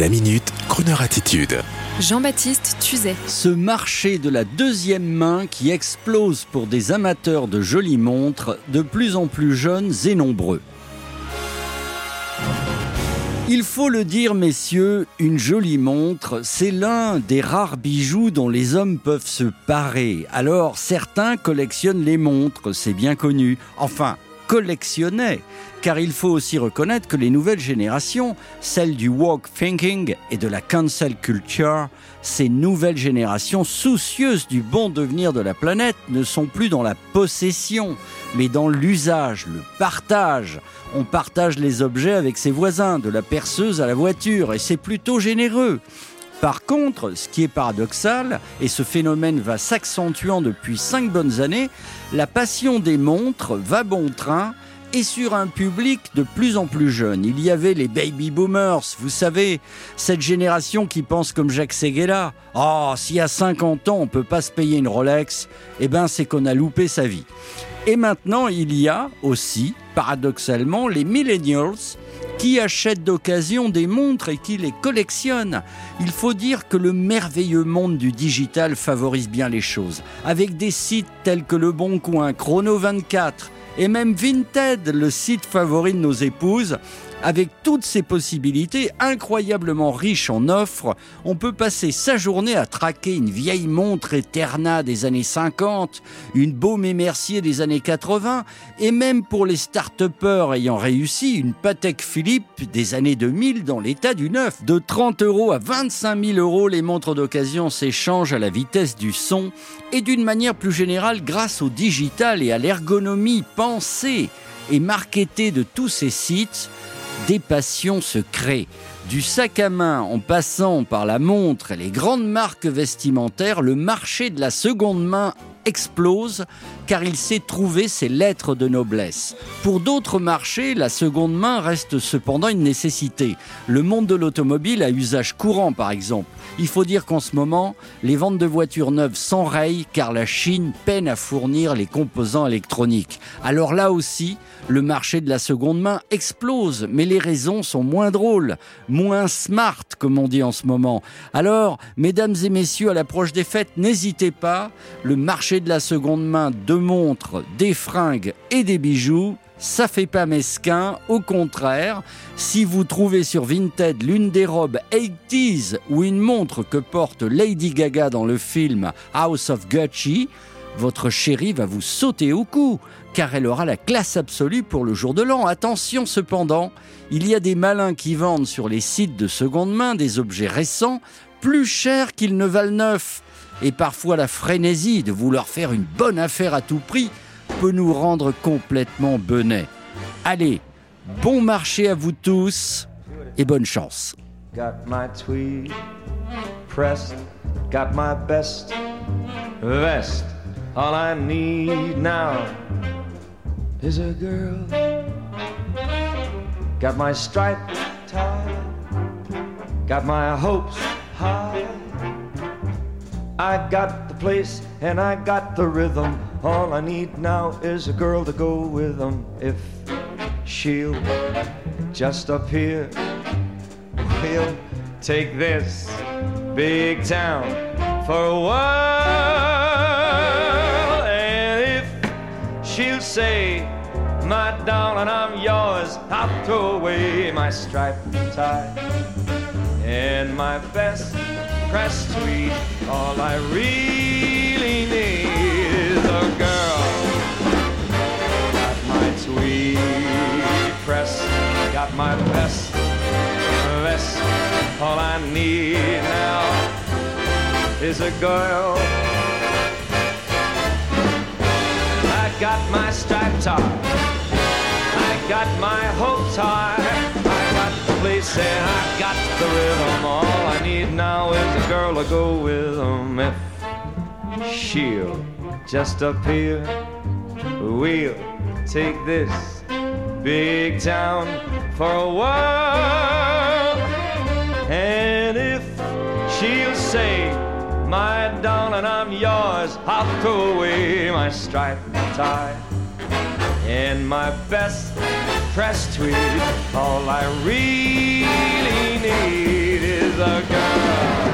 La minute, Kroneur attitude. Jean-Baptiste Tuzet. Ce marché de la deuxième main qui explose pour des amateurs de jolies montres de plus en plus jeunes et nombreux. Il faut le dire, messieurs, une jolie montre, c'est l'un des rares bijoux dont les hommes peuvent se parer. Alors, certains collectionnent les montres, c'est bien connu. Enfin, collectionnaient. Car il faut aussi reconnaître que les nouvelles générations, celles du walk thinking et de la cancel culture, ces nouvelles générations soucieuses du bon devenir de la planète ne sont plus dans la possession, mais dans l'usage, le partage. On partage les objets avec ses voisins, de la perceuse à la voiture, et c'est plutôt généreux. Par contre, ce qui est paradoxal, et ce phénomène va s'accentuant depuis cinq bonnes années, la passion des montres va bon train et sur un public de plus en plus jeune. Il y avait les baby boomers, vous savez, cette génération qui pense comme Jacques Seguela. Oh, si à 50 ans on peut pas se payer une Rolex, eh ben c'est qu'on a loupé sa vie. Et maintenant, il y a aussi, paradoxalement, les millennials qui achètent d'occasion des montres et qui les collectionnent. Il faut dire que le merveilleux monde du digital favorise bien les choses. Avec des sites tels que Le Bon Coin, Chrono 24, et même Vinted, le site favori de nos épouses, avec toutes ces possibilités incroyablement riches en offres, on peut passer sa journée à traquer une vieille montre Eterna des années 50, une Baume et Mercier des années 80, et même pour les start-upers ayant réussi, une Patek Philippe des années 2000 dans l'état du neuf. De 30 euros à 25 000 euros, les montres d'occasion s'échangent à la vitesse du son et d'une manière plus générale grâce au digital et à l'ergonomie pensée et marketée de tous ces sites des passions se créent. Du sac à main en passant par la montre et les grandes marques vestimentaires, le marché de la seconde main explose car il sait trouver ses lettres de noblesse. Pour d'autres marchés, la seconde main reste cependant une nécessité. Le monde de l'automobile à usage courant par exemple. Il faut dire qu'en ce moment, les ventes de voitures neuves s'enrayent car la Chine peine à fournir les composants électroniques. Alors là aussi, le marché de la seconde main explose, mais les raisons sont moins drôles, moins smart comme on dit en ce moment. Alors, mesdames et messieurs, à l'approche des fêtes, n'hésitez pas, le marché de la seconde main de montres, des fringues et des bijoux, ça fait pas mesquin, au contraire, si vous trouvez sur Vinted l'une des robes 80s ou une montre que porte Lady Gaga dans le film House of Gucci, votre chérie va vous sauter au cou, car elle aura la classe absolue pour le jour de l'an. Attention cependant, il y a des malins qui vendent sur les sites de seconde main des objets récents plus chers qu'ils ne valent neufs et parfois la frénésie de vouloir faire une bonne affaire à tout prix peut nous rendre complètement benets. Allez, bon marché à vous tous et bonne chance. Got my tweed pressed, got my best vest. All I need now is a girl. Got my stripe tie, got my hopes. I got the place and I got the rhythm. All I need now is a girl to go with them. If she'll just appear, we'll take this big town for a while. And if she'll say, my darling, I'm yours, I'll throw away my striped tie and my best pressed tweed. All I really need is a girl. Got my tweed pressed, got my best vest. All I need now is a girl. I got my striped tie. I got my hopes high. I got the place and I got the rhythm. Girl to go with them. If she'll just appear, we'll take this big town for a while. And if she'll say, my darling, I'm yours, I'll throw away my striped tie and my best pressed tweed. All I really need is a girl.